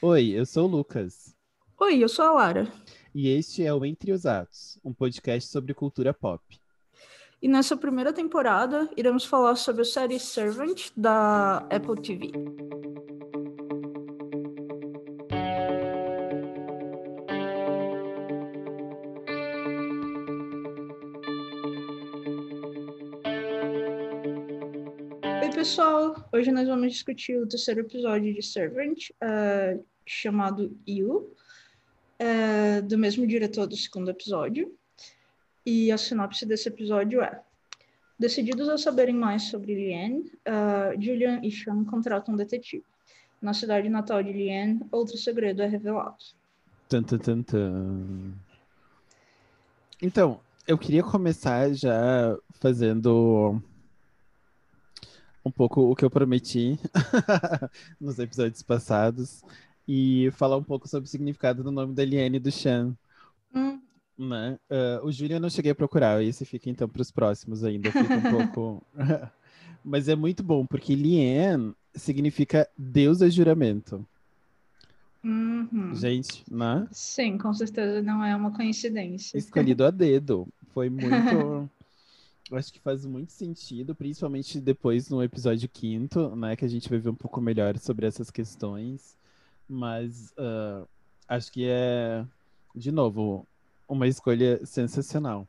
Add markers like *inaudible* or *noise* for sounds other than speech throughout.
Oi, eu sou o Lucas. Oi, eu sou a Lara. E este é o Entre os Atos, um podcast sobre cultura pop. E nessa primeira temporada, iremos falar sobre a série Servant da Apple TV. Oi, pessoal! Hoje nós vamos discutir o terceiro episódio de Servant, uh, chamado You, uh, do mesmo diretor do segundo episódio. E a sinopse desse episódio é: Decididos a saberem mais sobre Liane, uh, Julian e Sean contratam um detetive. Na cidade natal de Liane, outro segredo é revelado. Tum, tum. Então, eu queria começar já fazendo um pouco o que eu prometi *laughs* nos episódios passados e falar um pouco sobre o significado do nome da Liane e do Sean. Hum, Né? Uh, o Júlio eu não cheguei a procurar, esse fica então para os próximos ainda, fica um *laughs* pouco. *laughs* Mas é muito bom, porque Liane significa deusa juramento. uhum. Gente, né? Sim, com certeza não é uma coincidência. Escolhido a dedo. Foi muito. Eu *laughs* acho que faz muito sentido, principalmente depois no episódio quinto, né? Que a gente vai ver um pouco melhor sobre essas questões. Mas ah, acho que é, de novo, uma escolha sensacional.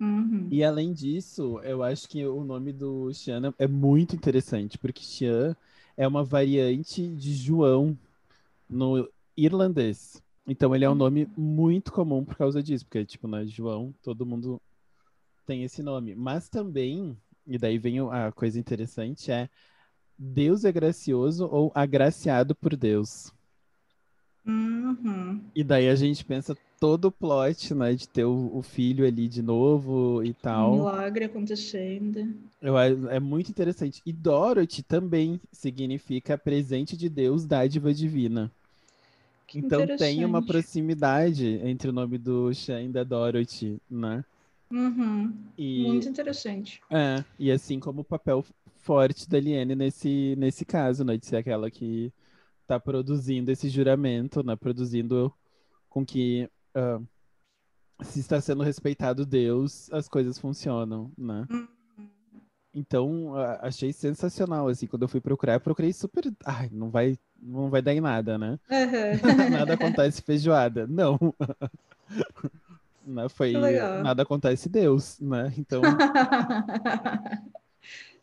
Uhum. E além disso, eu acho que o nome do Xian é muito interessante, porque Xian é uma variante de João no irlandês. Então ele é um nome muito comum por causa disso, porque tipo, né, João, todo mundo tem esse nome. Mas também, e daí vem a coisa interessante, é Deus é gracioso ou agraciado por Deus. Uhum. E daí a gente pensa todo o plot, né, de ter o, o filho ali de novo e Um tal. milagre acontecendo. Eu, a- é muito interessante. E Dorothy também significa presente de Deus, dádiva divina. Que Então tem uma proximidade entre o nome do Sean e da Dorothy, né? Uhum. E, Muito interessante. é, e assim como o papel forte da Liane nesse, nesse caso, né? De ser aquela que tá produzindo esse juramento, né? Produzindo com que ah, se está sendo respeitado Deus, as coisas funcionam, né? Uhum. Então, achei sensacional, assim, quando eu fui procurar, eu procurei super... Ai, não vai, não vai dar em nada, né? Uhum. *laughs* Nada acontece feijoada. Não. *laughs* Né, Foi legal. nada acontece Deus, né? Então, *laughs*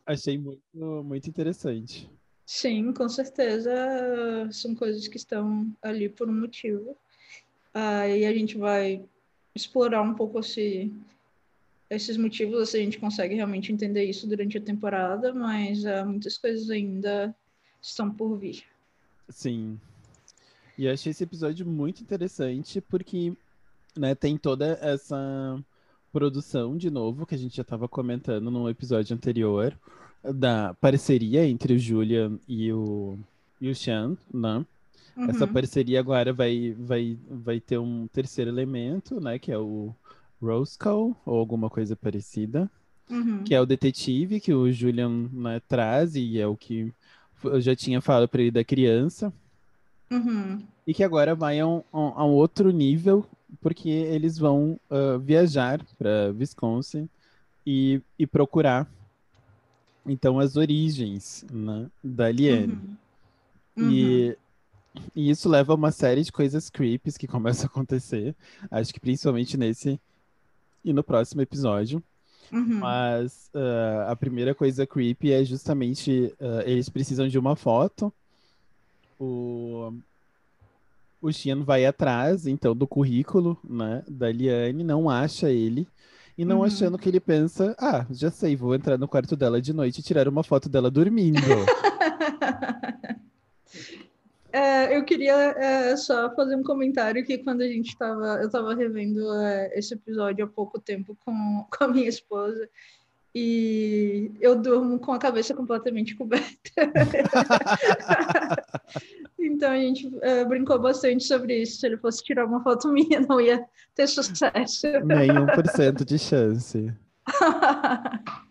achei muito, muito interessante. Sim, com certeza são coisas que estão ali por um motivo. Aí a gente vai explorar um pouco esse, esses motivos, se a gente consegue realmente entender isso durante a temporada, mas ah, muitas coisas ainda estão por vir. Sim. E eu achei esse episódio muito interessante porque, né, tem toda essa produção de novo que a gente já estava comentando no episódio anterior da parceria entre o Julian e o e o Sean, né? Essa Uhum. parceria agora vai, vai, vai ter um terceiro elemento, né? Que é o Roscoe, ou alguma coisa parecida. Uhum. Que é o detetive que o Julian né, traz, e é o que eu já tinha falado para ele da criança. Uhum. E que agora vai a um, a um outro nível, porque eles vão ah, viajar para Wisconsin e, e procurar, então, as origens né, da Liane. Uhum. E, e isso leva a uma série de coisas creepies que *laughs* começam a acontecer. Acho que principalmente nesse e no próximo episódio. Uhum. Mas ah, a primeira coisa creepy é justamente ah, eles precisam de uma foto. O, o Xian vai atrás, então, do currículo, né, da Liane, não acha ele. E não Uhum. achando que ele pensa, ah, já sei, vou entrar no quarto dela de noite e tirar uma foto dela dormindo. *laughs* É, eu queria é, só fazer um comentário que quando a gente estava, eu estava revendo é, esse episódio há pouco tempo com, *laughs* com a minha esposa e eu durmo com a cabeça completamente coberta. *laughs* Então a gente é, brincou bastante sobre isso. Se ele fosse tirar uma foto minha, *laughs* não ia ter sucesso. Nenhum por cento de chance. *laughs*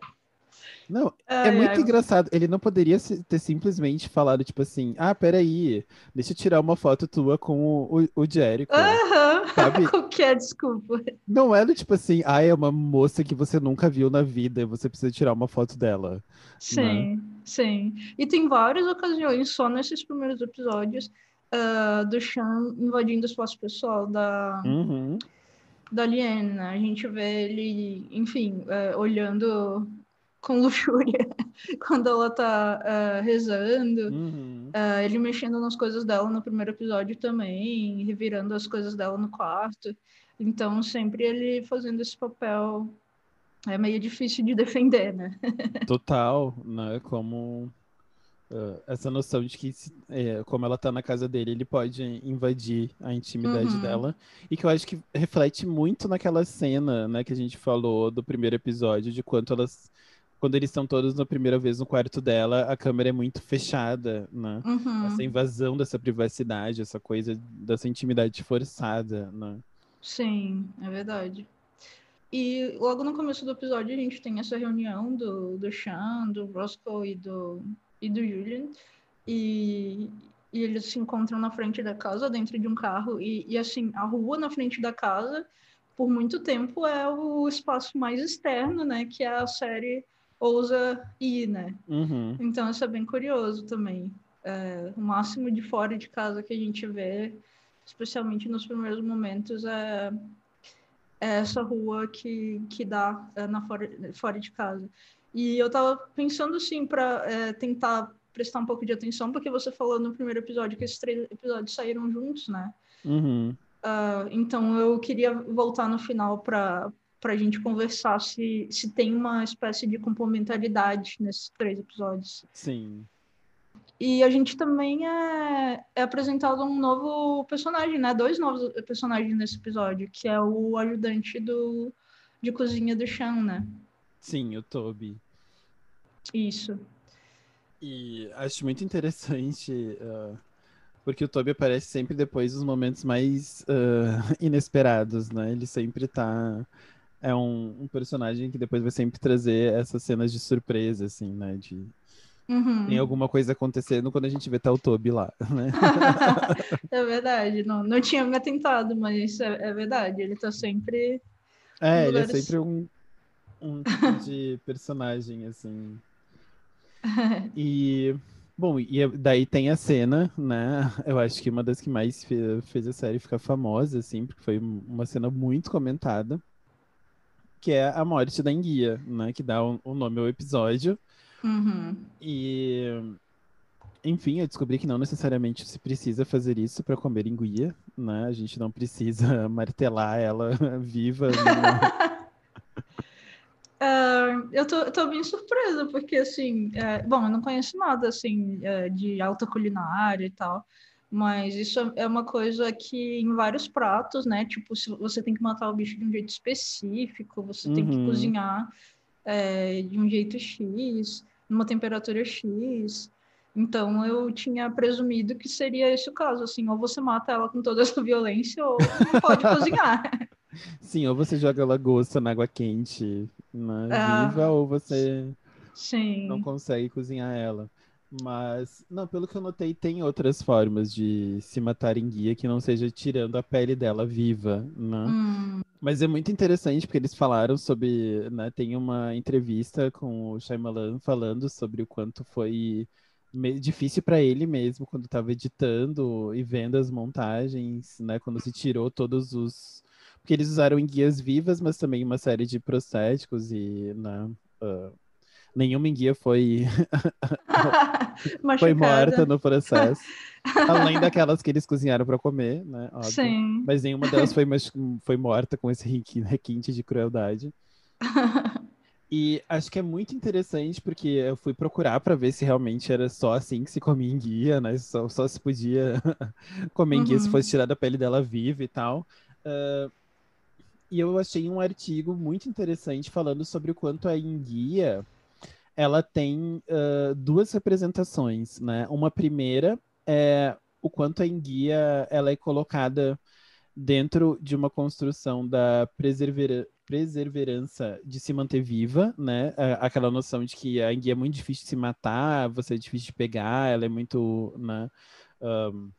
Não, é muito engraçado. Ele não poderia ter simplesmente falado, tipo assim, ah, peraí, deixa eu tirar uma foto tua com o, o, o Jericho. Aham, sabe? *laughs* Qualquer desculpa. Não era tipo assim, ah, é uma moça que você nunca viu na vida e você precisa tirar uma foto dela. Sim, né? sim. E tem várias ocasiões, só nesses primeiros episódios, uh, do Sean invadindo o espaço pessoal da... Uhum da Liane, né? A gente vê ele, enfim, uh, olhando com luxúria *laughs* quando ela tá uh, rezando, uhum. uh, ele mexendo nas coisas dela no primeiro episódio também, revirando as coisas dela no quarto. Então, sempre ele fazendo esse papel é meio difícil de *laughs* defender, né? Total, né? Como uh, essa noção de que, é, como ela tá na casa dele, ele pode invadir a intimidade uhum. dela. E que eu acho que reflete muito naquela cena, né, que a gente falou do primeiro episódio, de quanto elas quando eles estão todos na primeira vez no quarto dela, a câmera é muito fechada, né? Uhum. Essa invasão dessa privacidade, essa coisa dessa intimidade forçada, né? Sim, é verdade. E logo no começo do episódio a gente tem essa reunião do, do Sean, do Roscoe e do, e do Julian. E, e eles se encontram na frente da casa, dentro de um carro. E, e assim, a rua na frente da casa, por muito tempo, é o espaço mais externo, né? Que é a série ousa ir, né? Uhum. Então isso é bem curioso também. É, o máximo de fora de casa que a gente vê, especialmente nos primeiros momentos, é, é essa rua que, que dá é, na fora, fora de casa. E eu tava pensando assim para é, tentar prestar um pouco de atenção, porque você falou no primeiro episódio que esses três episódios saíram juntos, né? Uhum. Uh, então eu queria voltar no final para para a gente conversar se, se tem uma espécie de complementaridade nesses três episódios. Sim. E a gente também é, é apresentado um novo personagem, né? Dois novos personagens nesse episódio, que é o ajudante do, de cozinha do Sean, né? Sim, o Toby. Isso. E acho muito interessante, uh, porque o Toby aparece sempre depois dos momentos mais uh, *laughs* inesperados, né? Ele sempre tá é um, um, personagem que depois vai sempre trazer essas cenas de surpresa, assim, né? De uhum. tem alguma coisa acontecendo quando a gente vê tal Toby lá, né? *laughs* é verdade, não, não tinha me atentado, mas é, é verdade, ele tá sempre. É, ele lugares... é sempre um, um *laughs* tipo de personagem, assim. E. Bom, e daí tem a cena, né? Eu acho que uma das que mais fez a série ficar famosa, assim, porque foi uma cena muito comentada que é a morte da enguia, né? Que dá o um nome ao episódio. Uhum. E enfim, eu descobri que não necessariamente se precisa fazer isso para comer enguia, né? A gente não precisa *laughs* martelar ela *laughs* viva. uh, *laughs* eu, tô, eu tô bem surpresa, porque assim, é, bom, eu não conheço nada assim é, de alta culinária e tal. Mas isso é uma coisa que em vários pratos, né? Tipo, se você tem que matar o bicho de um jeito específico, você uhum. tem que uhum. cozinhar é, de um jeito X, numa temperatura X. Então eu tinha presumido que seria esse o caso, assim, ou você mata ela com toda *laughs* essa violência, ou não pode *laughs* cozinhar. Sim, ou você joga lagosta na água quente, na ah, viva, ou você sim. não consegue cozinhar ela. Mas, não, pelo que eu notei, tem outras formas de se matar em guia que não seja tirando a pele dela viva, né? Hum. Mas é muito interessante porque eles falaram sobre, né, tem uma entrevista com o Shyamalan falando sobre o quanto foi difícil para ele mesmo quando estava editando e vendo as montagens, né, quando se tirou todos os porque eles usaram guias vivas, mas também uma série de prostéticos e, né, uh, nenhuma enguia foi *laughs* foi morta no processo. *laughs* Além daquelas que eles cozinharam para comer, né? Óbvio. Sim. Mas nenhuma delas foi, foi morta com esse requinte de crueldade. *laughs* E acho que é muito interessante porque eu fui procurar para ver se realmente era só assim que se comia enguia, né? Só, só se podia comer enguia uhum. se fosse tirada a pele dela viva e tal. Uh, e eu achei um artigo muito interessante falando sobre o quanto a enguia ela tem uh, duas representações, né? Uma primeira é o quanto a enguia ela é colocada dentro de uma construção da perseverança de se manter viva, né? Aquela noção de que a enguia é muito difícil de se matar, você é difícil de pegar, ela é muito, né? Um,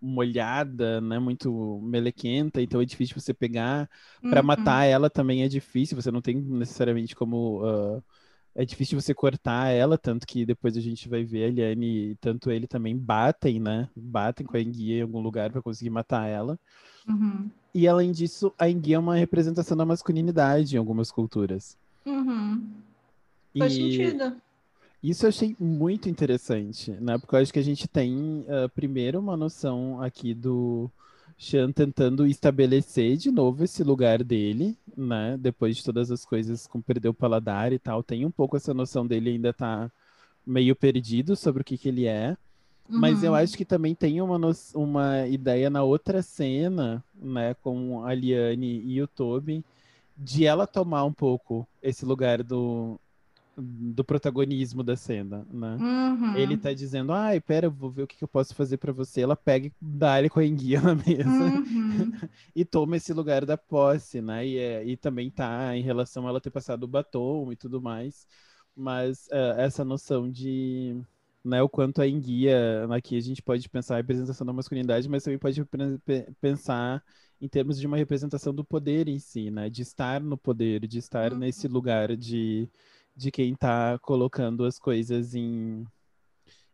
molhada, né? Muito melequenta, então é difícil você pegar. Para uhum. matar ela também é difícil, você não tem necessariamente como. Uh, é difícil você cortar ela, tanto que depois a gente vai ver a Eliane e tanto ele também batem, né? Batem com a enguia em algum lugar para conseguir matar ela. Uhum. E além disso, a enguia é uma representação da masculinidade em algumas culturas. Uhum. Faz sentido. Isso eu achei muito interessante, né? Porque eu acho que a gente tem, uh, primeiro, uma noção aqui do Sean tentando estabelecer de novo esse lugar dele, né? Depois de todas as coisas com perder o paladar e tal. Tem um pouco essa noção dele ainda tá meio perdido sobre o que, que ele é. Uhum. Mas eu uhum. acho que também tem uma, uma ideia na outra cena, né, com a Liane e o Toby, de ela tomar um pouco esse lugar do, do protagonismo da cena, né? Uhum. Ele tá dizendo, ai, pera, vou ver o que, eu posso fazer para você. Ela pega e dá ele com a enguia *laughs* na mesa uhum. *laughs* e toma esse lugar da posse, né? E, é, e também tá em relação a ela ter passado o batom e tudo mais. Mas uh, essa noção de né, o quanto a enguia, aqui a gente pode pensar a representação da masculinidade, mas também pode pensar em termos de uma representação do poder em si, né, de estar no poder, de estar uhum. nesse lugar de, de quem está colocando as coisas em,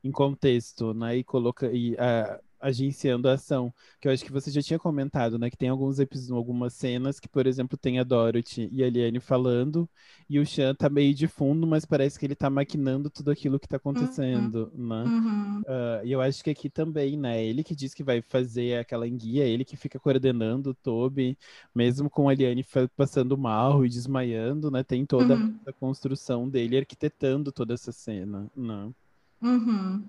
em contexto, né, e, coloca, e uh, agenciando a ação. Que eu acho que você já tinha comentado, né? Que tem alguns episódios, algumas cenas que, por exemplo, tem a Dorothy e a Liane falando, e o Sean tá meio de fundo, mas parece que ele tá maquinando tudo aquilo que tá acontecendo, uhum. né? Uhum. Uh, e eu acho que aqui também, né? Ele que diz que vai fazer aquela enguia, ele que fica coordenando o Toby, mesmo com a Liane passando mal e desmaiando, né? Tem toda uhum. a construção dele arquitetando toda essa cena, né? Uhum.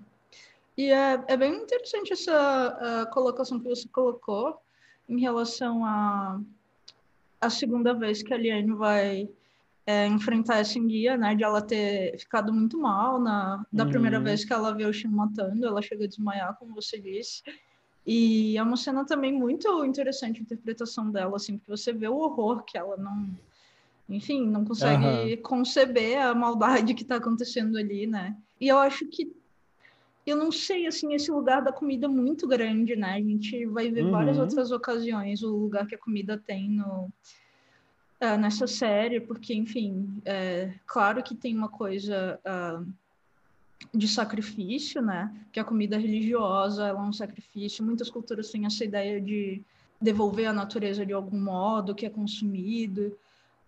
E é, é bem interessante essa colocação que você colocou em relação a a segunda vez que a Liane vai é, enfrentar essa guia, né, de ela ter ficado muito mal na da uhum. primeira vez que ela vê o Shin matando, ela chega a desmaiar, como você disse. E é uma cena também muito interessante a interpretação dela, assim, porque você vê o horror que ela não, enfim, não consegue uhum. conceber a maldade que está acontecendo ali, né? E eu acho que eu não sei, assim, esse lugar da comida muito grande, né? A gente vai ver uhum. várias outras ocasiões o lugar que a comida tem no, uh, nessa série, porque, enfim, é, claro que tem uma coisa uh, de sacrifício, né? Que a comida religiosa é um sacrifício. Muitas culturas têm essa ideia de devolver a natureza de algum modo que é consumido.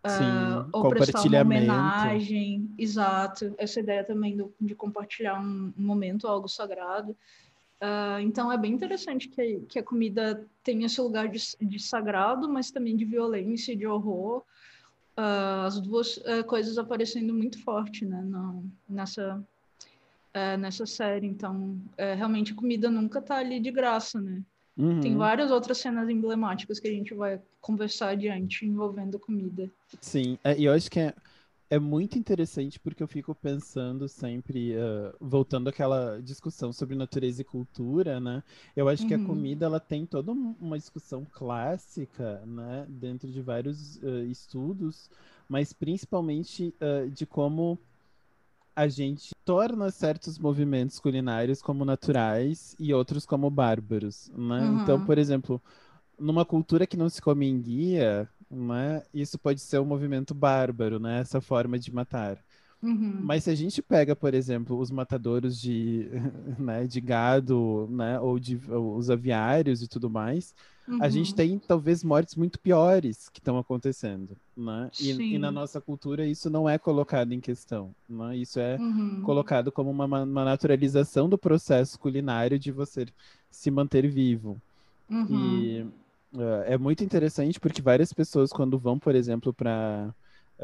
Sim, uh, ou prestar uma homenagem, exato. Essa ideia também do, de compartilhar um, um, momento, algo sagrado. Uh, então é bem interessante que, que a comida tenha esse lugar de, de sagrado, mas também de violência e de horror. Uh, as duas coisas aparecendo muito forte né, no, nessa, nessa série. Então, realmente a comida nunca está ali de graça, né? Uhum. Tem várias outras cenas emblemáticas que a gente vai conversar adiante envolvendo comida. Sim, é, e eu acho que é, é muito interessante porque eu fico pensando sempre, uh, voltando àquela discussão sobre natureza e cultura, né? Eu acho uhum. que a uhum. comida ela tem toda uma discussão clássica, né? Dentro de vários uh, estudos, mas principalmente uh, de como a gente torna certos movimentos culinários como naturais e outros como bárbaros, né? Uhum. Então, por exemplo, numa cultura que não se come em guia, né, isso pode ser um movimento bárbaro, né? Essa forma de matar. Uhum. Mas se a gente pega, por exemplo, os matadores de, *laughs* né, de gado, né, ou de ou os aviários e tudo mais, uhum. a gente uhum. tem talvez mortes muito piores que estão acontecendo, né? E, e, na nossa cultura isso não é colocado em questão, né? Isso é uhum. colocado como uma, uma naturalização do processo culinário de você se manter vivo. E uh, é muito interessante porque várias pessoas quando vão, por exemplo, para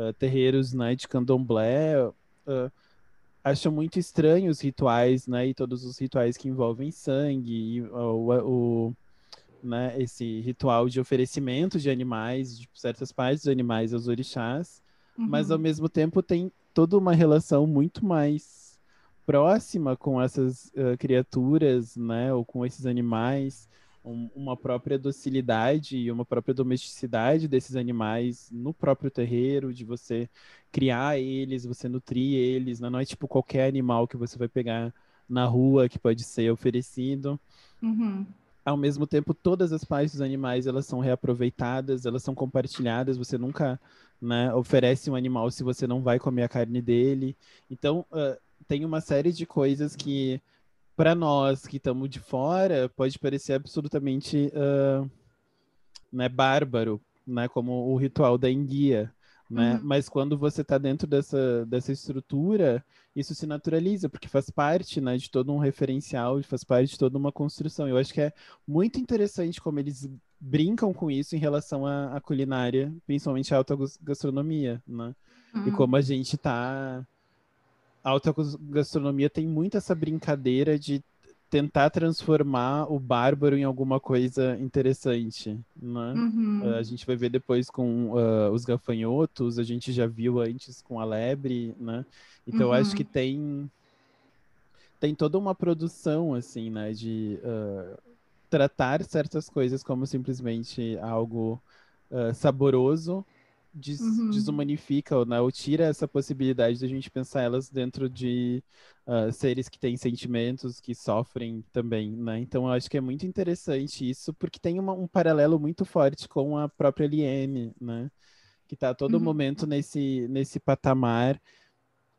uh, terreiros né, de candomblé, uh, acham muito estranhos os rituais, né, e todos os rituais que envolvem sangue, e, o, o né, esse ritual de oferecimento de animais, de certas partes dos animais aos orixás, uhum. mas ao mesmo tempo tem toda uma relação muito mais próxima com essas uh, criaturas, né, ou com esses animais, um, uma própria docilidade e uma própria domesticidade desses animais no próprio terreiro, de você criar eles, você nutrir eles, né? não é tipo qualquer animal que você vai pegar na rua que pode ser oferecido. Uhum. Ao mesmo tempo, todas as partes dos animais elas são reaproveitadas, elas são compartilhadas. Você nunca né, oferece um animal se você não vai comer a carne dele. Então, uh, tem uma série de coisas que para nós que estamos de fora, pode parecer absolutamente uh, né, bárbaro, né, como o ritual da enguia. Né? Uhum. Mas quando você está dentro dessa, dessa estrutura, isso se naturaliza, porque faz parte né, de todo um referencial, faz parte de toda uma construção. Eu acho que é muito interessante como eles brincam com isso em relação à, à culinária, principalmente a alta gastronomia, né? Uhum. E como a gente está a alta gastronomia tem muito essa brincadeira de tentar transformar o bárbaro em alguma coisa interessante, né? Uhum. Uh, a gente vai ver depois com uh, os gafanhotos, a gente já viu antes com a lebre, né? Então uhum. acho que tem tem toda uma produção assim, né, de uh, tratar certas coisas como simplesmente algo saboroso des uhum. desumanifica né, ou tira essa possibilidade de a gente pensar elas dentro de uh, seres que têm sentimentos, que sofrem também, né? Então eu acho que é muito interessante isso, porque tem uma, um paralelo muito forte com a própria Liene, né? Que está a todo uhum. momento nesse, nesse patamar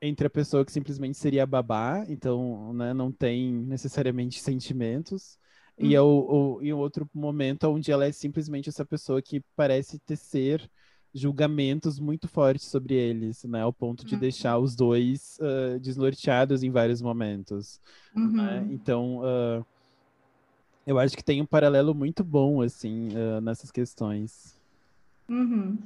entre a pessoa que simplesmente seria babá, então né, não tem necessariamente sentimentos, e, é o, o, e outro momento onde ela é simplesmente essa pessoa que parece tecer julgamentos muito fortes sobre eles, né? Ao ponto de uhum. deixar os dois uh, desnorteados em vários momentos. Uhum. Né? Então, uh, eu acho que tem um paralelo muito bom, assim, uh, nessas questões. Uhum.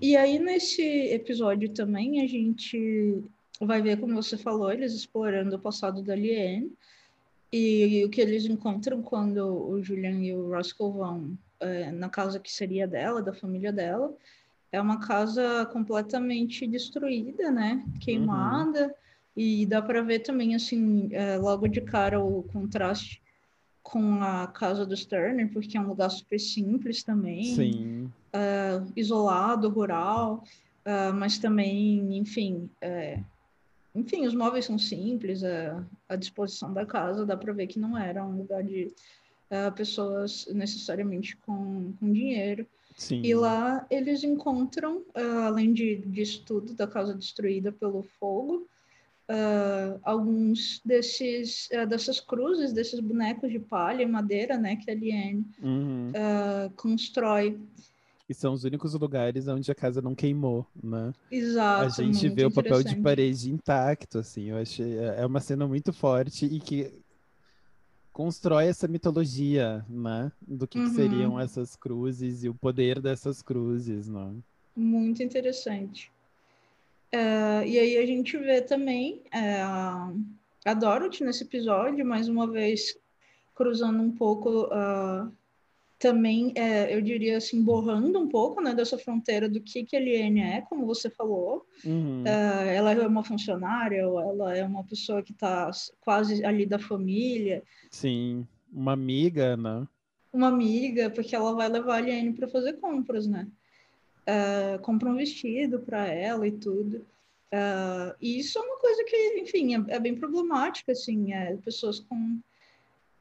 E aí, nesse episódio também, a gente vai ver, como você falou, eles explorando o passado da Liane e, o que eles encontram quando o Julian e o Roscoe vão eh, na casa que seria dela, da família dela, é uma casa completamente destruída, né? Queimada. Uhum. E dá para ver também, assim, é, logo de cara o contraste com a casa do Turner, porque é um lugar super simples também. Sim. É, isolado, rural, é, mas também, enfim, é, enfim, os móveis são simples, é, a disposição da casa dá para ver que não era um lugar de é, pessoas necessariamente com, com dinheiro. Sim. E lá eles encontram, uh, além de, disso tudo, da casa destruída pelo fogo, uh, alguns desses, uh, dessas cruzes, desses bonecos de palha e madeira, né, que a Liane uhum. constrói. E são os únicos lugares onde a casa não queimou, né? Exato. A gente vê o papel de parede intacto, assim. Eu achei é, é uma cena muito forte e que constrói essa mitologia, né? Do que, uhum. que, seriam essas cruzes e o poder dessas cruzes, né? Muito interessante. Uh, e aí a gente vê também uh, a Dorothy nesse episódio, mais uma vez cruzando um pouco uh, também, é, eu diria assim, borrando um pouco né, dessa fronteira do que, que a Eliane é, como você falou. Uhum. É, ela é uma funcionária, ela é uma pessoa que está quase ali da família. Sim, uma amiga, né? Uma amiga, porque ela vai levar a Eliane para fazer compras, né? É, compra um vestido para ela e tudo. É, e isso é uma coisa que, enfim, é, é bem problemática, assim, é, pessoas com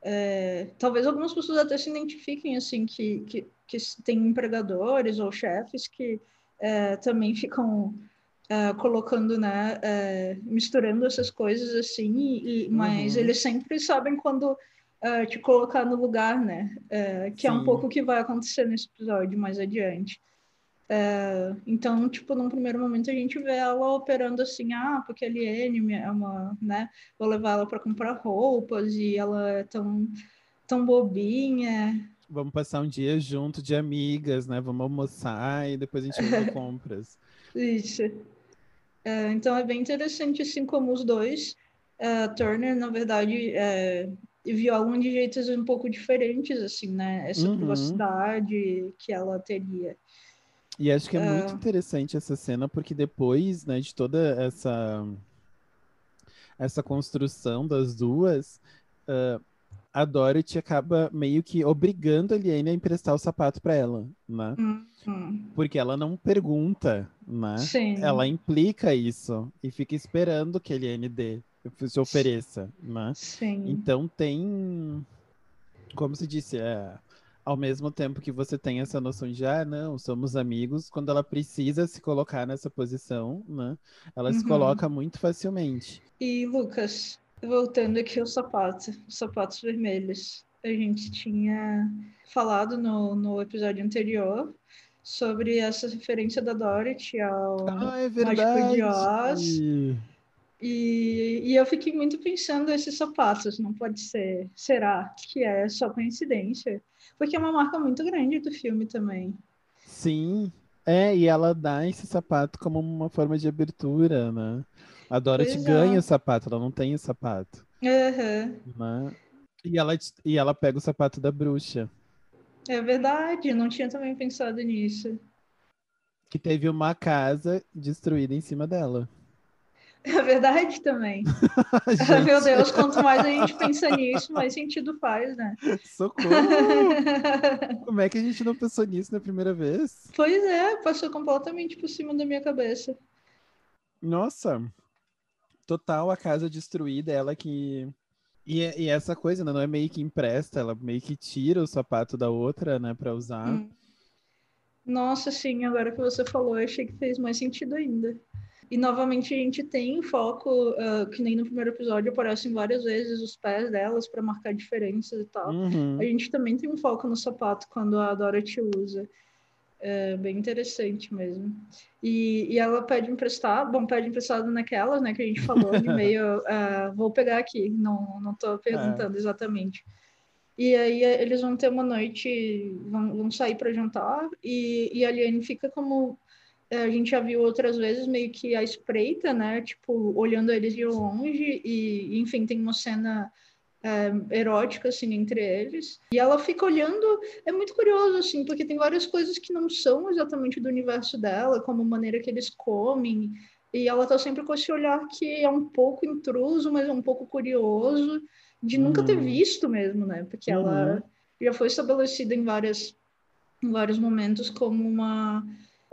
é, talvez algumas pessoas até se identifiquem assim que, que, que tem empregadores ou chefes que é, também ficam é, colocando, né, é, misturando essas coisas assim, e, mas uhum. eles sempre sabem quando é, te colocar no lugar, né, é, que Sim. é um pouco o que vai acontecer nesse episódio mais adiante. É, então, tipo, num primeiro momento a gente vê ela operando assim, ah, porque a Liane é uma, né, vou levar ela para comprar roupas e ela é tão, tão bobinha. Vamos passar um dia junto de amigas, né? Vamos almoçar e depois a gente vai *laughs* compras. Isso. É, então é bem interessante, assim, como os dois, é, Turner, na verdade, é, violam de jeitos um pouco diferentes, assim, né? Essa uhum. privacidade que ela teria. E acho que é, muito é. interessante essa cena, porque depois, né, de toda essa essa construção das duas, uh, a Dorothy acaba meio que obrigando a Liane a emprestar o sapato para ela, né? Uhum. Porque ela não pergunta, né? Sim. Ela implica isso e fica esperando que a Liane dê, se ofereça, né? Sim. Então tem, como se disse, é, ao mesmo tempo que você tem essa noção de, ah, não, somos amigos, quando ela precisa se colocar nessa posição, né? Ela se Uhum. coloca muito facilmente. E Lucas, voltando aqui ao sapato, os sapatos vermelhos. A gente tinha falado no, no episódio anterior sobre essa referência da Dorothy ao Ah, é Mágico de Oz. E, e eu fiquei muito pensando esses sapatos, não pode ser. Será que é só coincidência? Porque é uma marca muito grande do filme também. Sim, é, e ela dá esse sapato como uma forma de abertura, né? A Dorothy Pois é. ganha o sapato, ela não tem o sapato, Aham, né? E ela, e ela pega o sapato da bruxa, É verdade, não tinha também pensado nisso. que teve uma casa destruída em cima dela. *laughs* É verdade também. *laughs* *laughs* Gente, Meu Deus, quanto mais a gente pensa nisso, mais sentido faz, né? socorro! Como é que a gente não pensou nisso na primeira vez? Pois é, passou completamente por cima da minha cabeça. Nossa, total a casa destruída, ela que. E, e essa coisa, né? Não é meio que empresta, ela meio que tira o sapato da outra, né, pra usar. Hum. Nossa, sim, agora que você falou, eu achei que fez mais sentido ainda. E novamente a gente tem foco, ah, que nem no primeiro episódio aparecem várias vezes os pés delas para marcar diferenças e tal. Uhum. A gente também tem um foco no sapato quando a Dorothy usa. É bem interessante mesmo. E, e ela pede emprestado, bom, pede emprestado naquelas, né, que a gente falou, de *laughs* meio, ah, vou pegar aqui, não, não tô perguntando exatamente. E aí eh, eles vão ter uma noite, vão, vão sair para jantar, e, e a Liane fica como a gente já viu outras vezes, meio que à espreita, né? Tipo, olhando eles de longe, e enfim, tem uma cena é, erótica, assim, entre eles. E ela fica olhando, é muito curioso, assim, porque tem várias coisas que não são exatamente do universo dela, como a maneira que eles comem, e ela tá sempre com esse olhar que é um pouco intruso, mas é um pouco curioso, de nunca ter Uhum. visto mesmo, né? Porque ela já foi estabelecida em várias em vários momentos como uma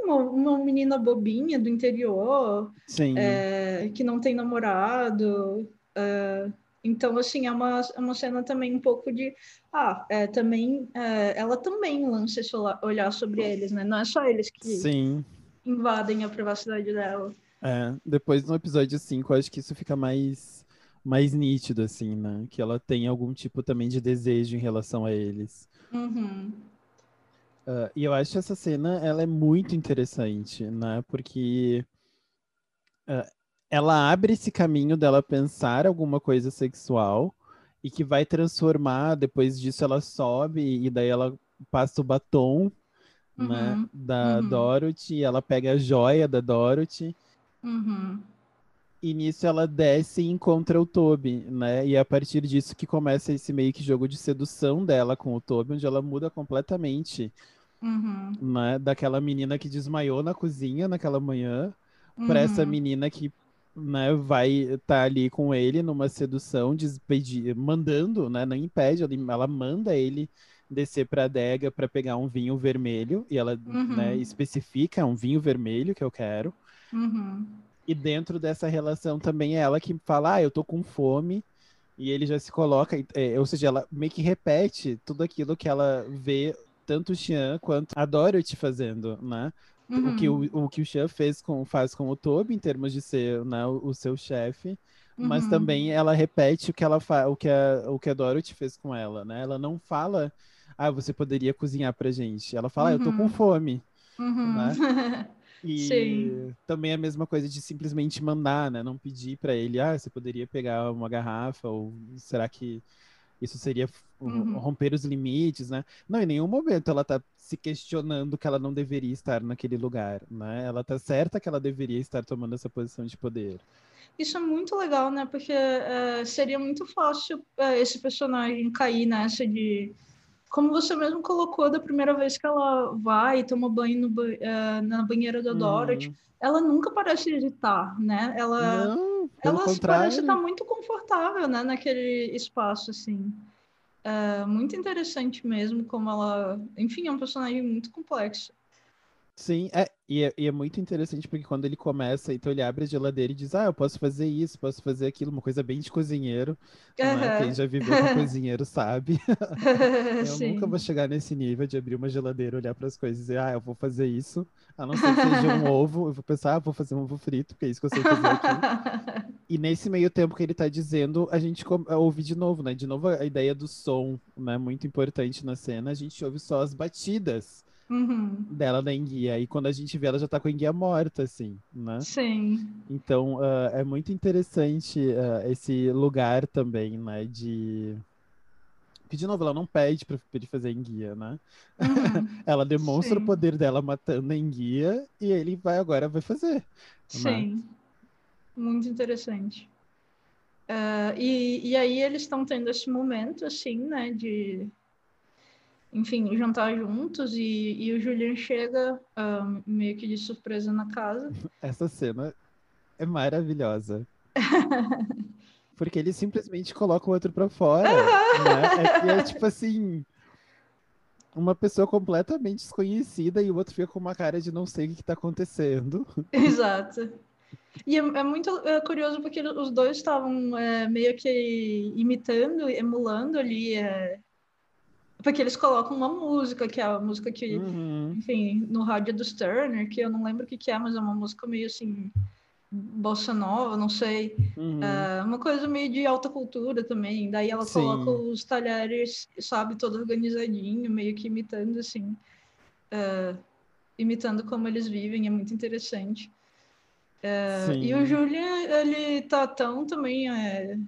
uma, uma menina bobinha do interior, é, que não tem namorado. é, então, assim, é uma, é uma cena também um pouco de. Ah, é, também. é, ela também lança esse olhar sobre eles, né? Não é só eles que Sim. invadem a privacidade dela. É, depois no episódio 5, eu acho que isso fica mais, mais nítido, assim, né? Que ela tem algum tipo também de desejo em relação a eles. Uhum. Ah, e eu acho essa cena, ela é muito interessante, né? Porque ah, ela abre esse caminho dela pensar alguma coisa sexual e que vai transformar, depois disso ela sobe e daí ela passa o batom, né? Uhum, Da uhum. Dorothy, ela pega a joia da Dorothy Uhum. E nisso ela desce e encontra o Toby, né? E é a partir disso que começa esse meio que jogo de sedução dela com o Toby, onde ela muda completamente, Uhum. né? Daquela menina que desmaiou na cozinha naquela manhã, para essa Uhum. menina que, né, vai estar ali com ele numa sedução, despedir, mandando, né? Não impede, ela, manda ele descer para a adega para pegar um vinho vermelho, e ela, né, Uhum. especifica, é um vinho vermelho que eu quero. Uhum. E dentro dessa relação também é ela que fala, ah, eu tô com fome, e ele já se coloca, é, ou seja, ela meio que repete tudo aquilo que ela vê tanto o Xian quanto a Dorothy fazendo, né? O que o, o que o Xian fez com, faz com o Toby em termos de ser né, o, o seu chefe, mas Uhum. também ela repete o que ela fa o que a, o que a Dorothy fez com ela, né? Ela não fala, ah, você poderia cozinhar pra gente. Ela fala, ah, eu tô com Uhum. fome. Uhum. *laughs* E Sim. também a mesma coisa de simplesmente mandar, né? Não pedir pra ele, ah, você poderia pegar uma garrafa, ou será que isso seria Uhum. romper os limites, né? Não, em nenhum momento ela tá se questionando que ela não deveria estar naquele lugar, né? Ela tá certa que ela deveria estar tomando essa posição de poder. Isso é muito legal, né? Porque é, seria muito fácil é, esse personagem cair nessa de. Como você mesmo colocou da primeira vez que ela vai e toma banho ba- é, na banheira da Dorothy, Uhum. ela nunca parece hesitar, né? Ela, Não, pelo ela parece contrário. estar muito confortável, né? Naquele espaço, assim. Uh, muito interessante mesmo, como ela. Enfim, é um personagem muito complexo. Sim, é, e, é, e é muito interessante porque quando ele começa, então ele abre a geladeira e diz: Ah, eu posso fazer isso, posso fazer aquilo, uma coisa bem de cozinheiro. Né? Quem já viveu com *laughs* cozinheiro sabe. *laughs* eu Sim. nunca vou chegar nesse nível de abrir uma geladeira, olhar para as coisas e dizer: Ah, eu vou fazer isso. A não ser que seja um *laughs* ovo, eu vou pensar: Ah, vou fazer um ovo frito, porque é isso que eu sei fazer aqui. e nesse meio tempo que ele está dizendo, a gente ouve de novo, né? De novo a ideia do som, né? Muito importante na cena. A gente ouve só as batidas uhum. dela da enguia. E quando a gente vê, ela já tá com a enguia morta, assim, né? Sim. Então, uh, é muito interessante uh, esse lugar também, né? De... Que, de novo, ela não pede pra ele fazer enguia, né? Uhum. *laughs* ela demonstra Sim. o poder dela matando a enguia e ele vai agora vai fazer. Né? Sim. Né? Muito interessante. Uh, e, e aí eles estão tendo esse momento, assim, né, de enfim, jantar juntos e, e o Julian chega um, meio que de surpresa na casa. *laughs* Essa cena é maravilhosa. *laughs* Porque ele simplesmente coloca o outro pra fora. né? é, é tipo assim. Uma pessoa completamente desconhecida e o outro fica com uma cara de não sei o que, que tá acontecendo. *laughs* Exato. E é, é muito é, curioso porque os dois estavam é, meio que imitando, emulando ali é, porque eles colocam uma música, que é a música que, uhum. enfim, no rádio do Turner, que eu não lembro o que, que é, mas é uma música meio assim, bossa nova, não sei. Uhum. É uma coisa meio de alta cultura também. Daí ela Sim. coloca os talheres, sabe, todo organizadinho, meio que imitando, assim. É, imitando como eles vivem, é muito interessante. É, e o Julian, ele tá tão também. É,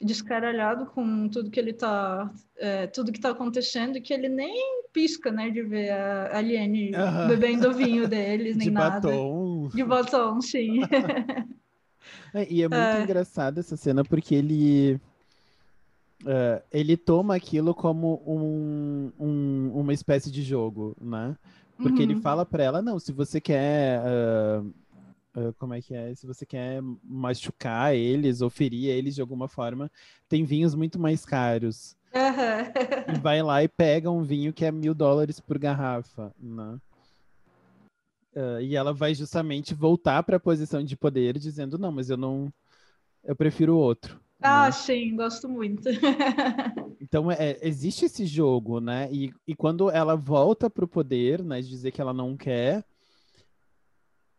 descaralhado com tudo que ele tá é, tudo que tá acontecendo que ele nem pisca né de ver a Aliene uhum. bebendo o vinho *laughs* deles nem de nada batom. de batom sim é, e é muito é. engraçado essa cena porque ele uh, ele toma aquilo como um, um, uma espécie de jogo né porque uhum. ele fala para ela não se você quer uh, Uh, como é que é? Se você quer machucar eles ou ferir eles de alguma forma, tem vinhos muito mais caros. Uhum. E vai lá e pega um vinho que é mil dólares por garrafa, né? Uh, e ela vai justamente voltar para a posição de poder, dizendo: não, mas eu não. Eu prefiro o outro. Ah, né? sim, gosto muito. *laughs* então, é, existe esse jogo, né? E, e quando ela volta para o poder, né, de dizer que ela não quer,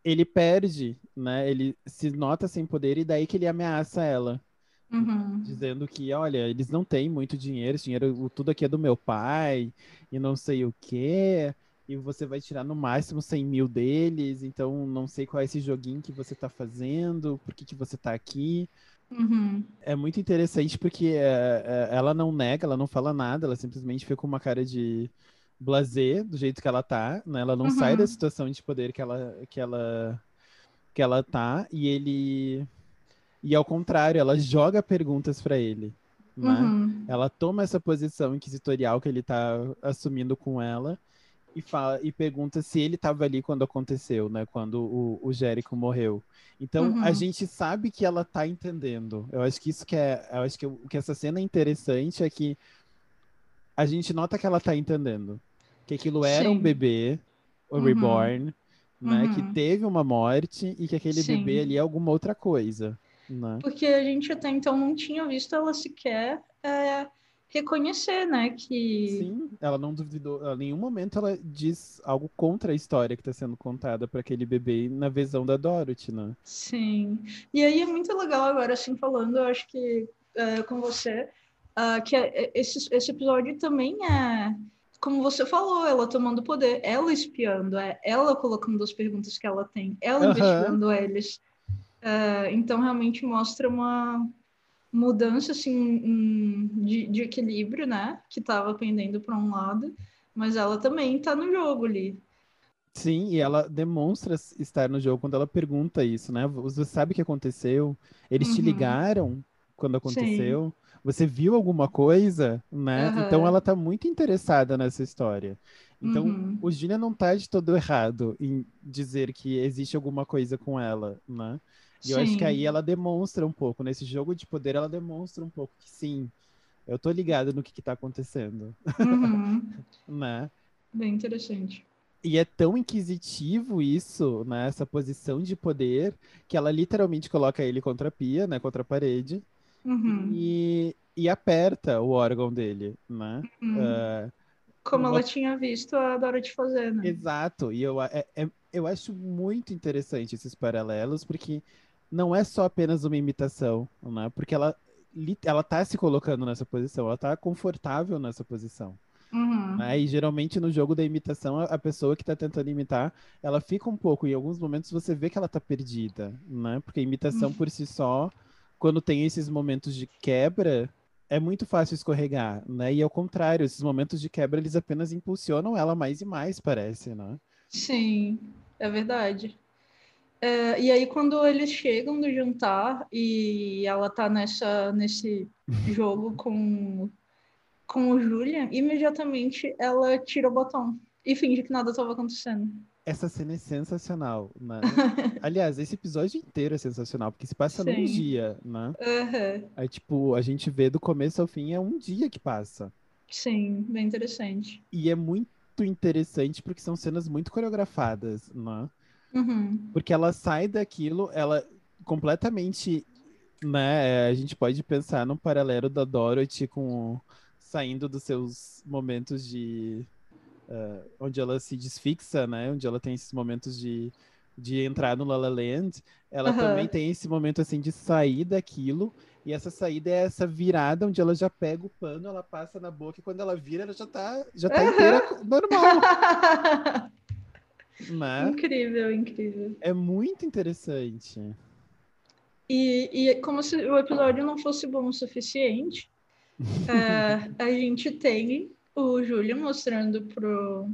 ele perde, né? Ele se nota sem poder e daí que ele ameaça ela. Uhum. Dizendo que, olha, eles não têm muito dinheiro, esse dinheiro, tudo aqui é do meu pai, e não sei o quê, e você vai tirar no máximo 100 mil deles, então não sei qual é esse joguinho que você tá fazendo, por que, que você tá aqui. Uhum. É muito interessante porque é, é, ela não nega, ela não fala nada, ela simplesmente fica com uma cara de blazer do jeito que ela tá, né? Ela não uhum. sai da situação de poder que ela que ela que ela tá e ele e ao contrário, ela joga perguntas para ele, né? Uhum. Ela toma essa posição inquisitorial que ele tá assumindo com ela e fala e pergunta se ele estava ali quando aconteceu, né? Quando o, o Jericho morreu. Então uhum. a gente sabe que ela tá entendendo. Eu acho que isso que é, eu acho que o que essa cena é interessante é que a gente nota que ela tá entendendo que aquilo era Sim. um bebê, o uhum. reborn, né? Uhum. Que teve uma morte e que aquele Sim. bebê ali é alguma outra coisa. Né? Porque a gente até então não tinha visto ela sequer é, reconhecer, né? Que... Sim, ela não duvidou, em nenhum momento ela diz algo contra a história que está sendo contada para aquele bebê na visão da Dorothy, né? Sim. E aí é muito legal agora, assim, falando, eu acho que é, com você, uh, que é, esse, esse episódio também é como você falou, ela tomando poder, ela espiando, é ela colocando as perguntas que ela tem, ela uhum. investigando eles. Uh, então, realmente mostra uma mudança assim, de, de equilíbrio, né? Que estava pendendo para um lado, mas ela também está no jogo ali. Sim, e ela demonstra estar no jogo quando ela pergunta isso, né? Você sabe o que aconteceu? Eles uhum. te ligaram quando aconteceu? Sim você viu alguma coisa, né? Uhum. Então ela tá muito interessada nessa história. Então uhum. o Julian não tá de todo errado em dizer que existe alguma coisa com ela, né? E sim. eu acho que aí ela demonstra um pouco, nesse jogo de poder, ela demonstra um pouco que sim, Eu tô ligada no que, que tá acontecendo. Uhum. *laughs* né? Bem interessante. E é tão inquisitivo isso, né? Essa posição de poder, que ela literalmente coloca ele contra a pia, né? Contra a parede. Uhum. E, e aperta o órgão dele, né? Uhum. Uh, Como ela tinha visto a Dorothy fazer, né? Exato, e eu, é- é- eu acho muito interessante esses paralelos, porque não é só apenas uma imitação, né? Porque ela, ela tá se colocando nessa posição, ela tá confortável nessa posição. Uhum. né? E geralmente no jogo da imitação, a, pessoa que tá tentando imitar, ela fica um pouco, em alguns momentos você vê que ela tá perdida, né? Porque a imitação por si só, quando tem esses momentos de quebra, é muito fácil escorregar, né? E ao contrário, esses momentos de quebra, eles apenas impulsionam ela mais e mais, parece, né? Sim, é verdade. É, e aí, quando eles chegam do jantar e ela tá nessa, nesse *laughs* jogo com, com o Julian, imediatamente ela tira o botão e finge que nada estava acontecendo. Essa cena é sensacional, né? *laughs* Aliás, esse episódio inteiro é sensacional, porque se passa num Sim. dia, né? Aham, Aí, tipo, a gente vê do começo ao fim, é um dia que passa. Sim, bem interessante. E é muito interessante porque são cenas muito coreografadas, né? Uhum. Porque ela sai daquilo, ela completamente, né? A gente pode pensar num paralelo da Dorothy com saindo dos seus momentos de ah, onde ela se desfixa, né? Onde ela tem esses momentos de de entrar no La La Land, ela Aham. também tem esse momento assim de sair daquilo, e essa saída é essa virada onde ela já pega o pano, ela passa na boca e quando ela vira, ela já tá já tá inteira normal, *laughs* né? incrível, incrível. É muito interessante. E, e como se o episódio não fosse bom o suficiente, é, *laughs* a gente tem o Júlio mostrando pro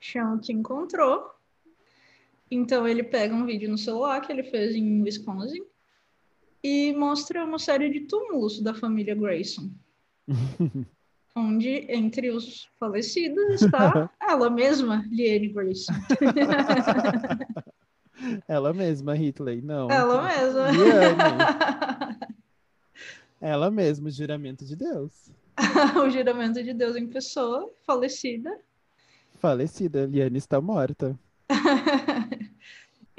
Sean o que encontrou. Então ele pega um vídeo no celular que ele fez em Wisconsin e mostra uma série de túmulos da família Grayson. *laughs* Onde, entre os falecidos, está *laughs* ela mesma, Liane Grayson. *laughs* Ela mesma, Hitler, não. Ela mesma. Liane. Ela mesma, juramento de Deus. *laughs* o juramento de Deus em pessoa, falecida. Falecida, Liane está morta. *laughs*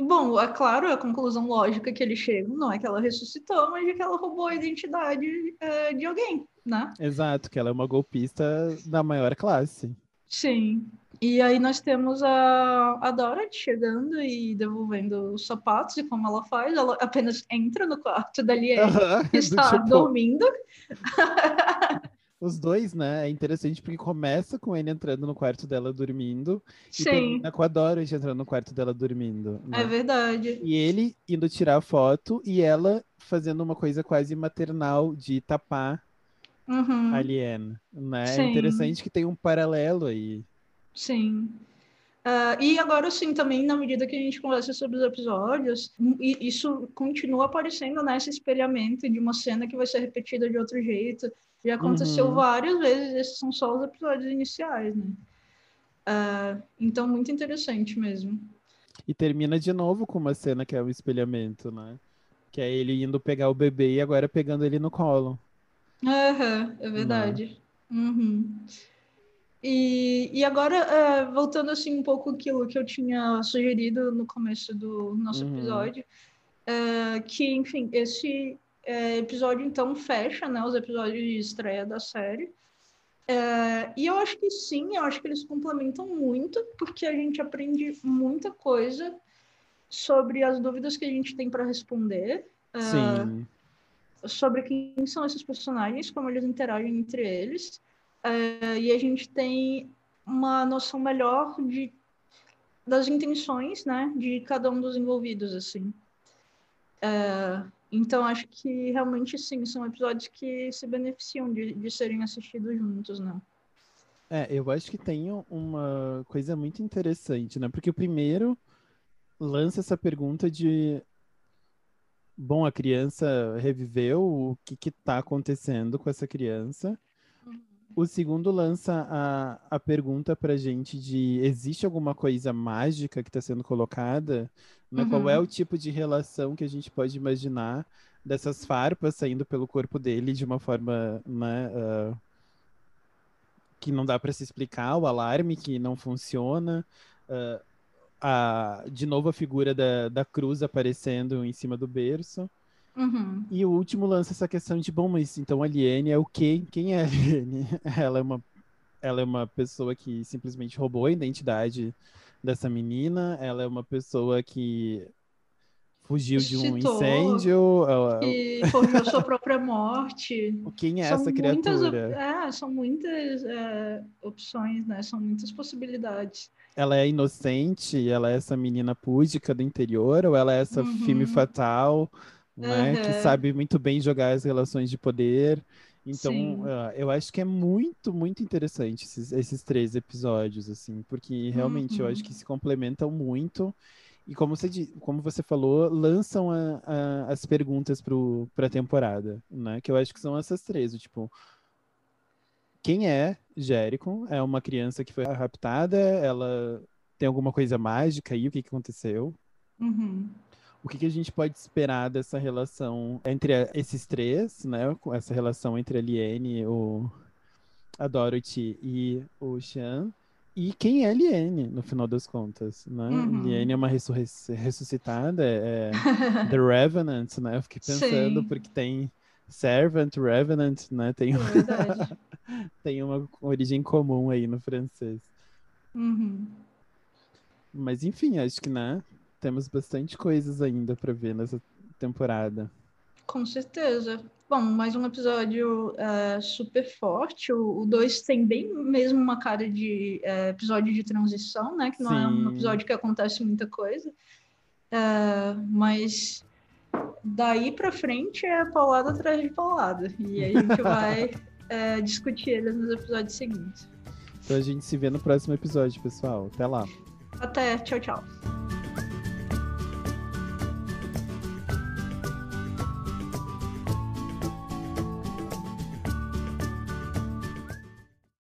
Bom, é claro, a conclusão lógica que eles chegam não é que ela ressuscitou, mas de que ela roubou a identidade eh, de alguém, né? Exato, que ela é uma golpista da maior classe. Sim. E aí nós temos a, a Dorothy chegando e devolvendo os sapatos, e como ela faz, ela apenas entra no quarto da Liane, *laughs* que do está tipo, dormindo. Os dois, né? É interessante porque começa com ele entrando no quarto dela dormindo e Sim, termina com a Dorothy entrando no quarto dela dormindo. né? é verdade. E ele indo tirar a foto e ela fazendo uma coisa quase maternal de tapar Uhum. a Liane, né? É Sim. interessante que tem um paralelo aí. Sim. Ah, e agora sim, também na medida que a gente conversa sobre os episódios, isso continua aparecendo nesse espelhamento de uma cena que vai ser repetida de outro jeito. Já aconteceu Uhum. várias vezes, esses são só os episódios iniciais, né? Ah, então, muito interessante mesmo. E termina de novo com uma cena que é um espelhamento, né? Que é ele indo pegar o bebê e agora pegando ele no colo. Aham, é verdade. Uhum. E, e agora, eh, voltando assim um pouco aquilo que eu tinha sugerido no começo do nosso Uhum. episódio, eh, que, enfim, esse eh, episódio então fecha, né, os episódios de estreia da série. Eh, e eu acho que sim, eu acho que eles complementam muito, porque a gente aprende muita coisa sobre as dúvidas que a gente tem para responder Ah. Sim. sobre quem são esses personagens, como eles interagem entre eles, eh, e a gente tem uma noção melhor de das intenções, né, de cada um dos envolvidos, assim. Eh, então acho que realmente sim, são episódios que se beneficiam de, de serem assistidos juntos, né? É, eu acho que tem uma coisa muito interessante, né? Porque o primeiro lança essa pergunta de bom, a criança reviveu, o que que tá acontecendo com essa criança? O segundo lança a, a pergunta pra gente de existe alguma coisa mágica que está sendo colocada? Né? Qual Uhum. é o tipo de relação que a gente pode imaginar dessas farpas saindo pelo corpo dele de uma forma, né, uh, que não dá para se explicar, o alarme que não funciona, uh, a, de novo a figura da, da cruz aparecendo em cima do berço. Uhum. E o último lança essa questão de, bom, mas então a Liene é o quê? Quem é a Liene? *laughs* Ela é uma, ela é uma pessoa que simplesmente roubou a identidade dessa menina, ela é uma pessoa que fugiu de um incêndio. E forjou sua própria morte. *laughs* Quem é são essa criatura? Muitas, é, são muitas é, opções, né? São muitas possibilidades. Ela é inocente? Ela é essa menina púdica do interior? Ou ela é essa uhum. filme fatal, né? Uhum. Que sabe muito bem jogar as relações de poder? Então, uh, eu acho que é muito, muito interessante esses, esses três episódios, assim, porque realmente uhum. eu acho que se complementam muito. E como você, como você falou, lançam a, a, as perguntas para a temporada, né? Que eu acho que são essas três, tipo, quem é Jericho? É uma criança que foi raptada? Ela tem alguma coisa mágica aí? O que, que aconteceu? Uhum. O que, que a gente pode esperar dessa relação entre esses três, né? Essa relação entre a Liene, o, a Dorothy e o Sean? E quem é Liene, no final das contas, né? Uhum. Liene é uma ressuscitada, é, é *laughs* The Revenant, né? Eu fiquei pensando, Sim. porque tem Servant, Revenant, né? Tem, é *laughs* tem uma origem comum aí no francês. Uhum. Mas enfim, acho que, né? Temos bastante coisas ainda para ver nessa temporada. Com certeza. Bom, mais um episódio uh, super forte. O 2 tem bem mesmo uma cara de uh, episódio de transição, né? Que não Sim. é um episódio que acontece muita coisa. Uh, mas daí para frente é paulada atrás de paulada. E a gente vai *laughs* discutir eles nos episódios seguintes. Então a gente se vê no próximo episódio, pessoal. Até lá. Até. Tchau, tchau.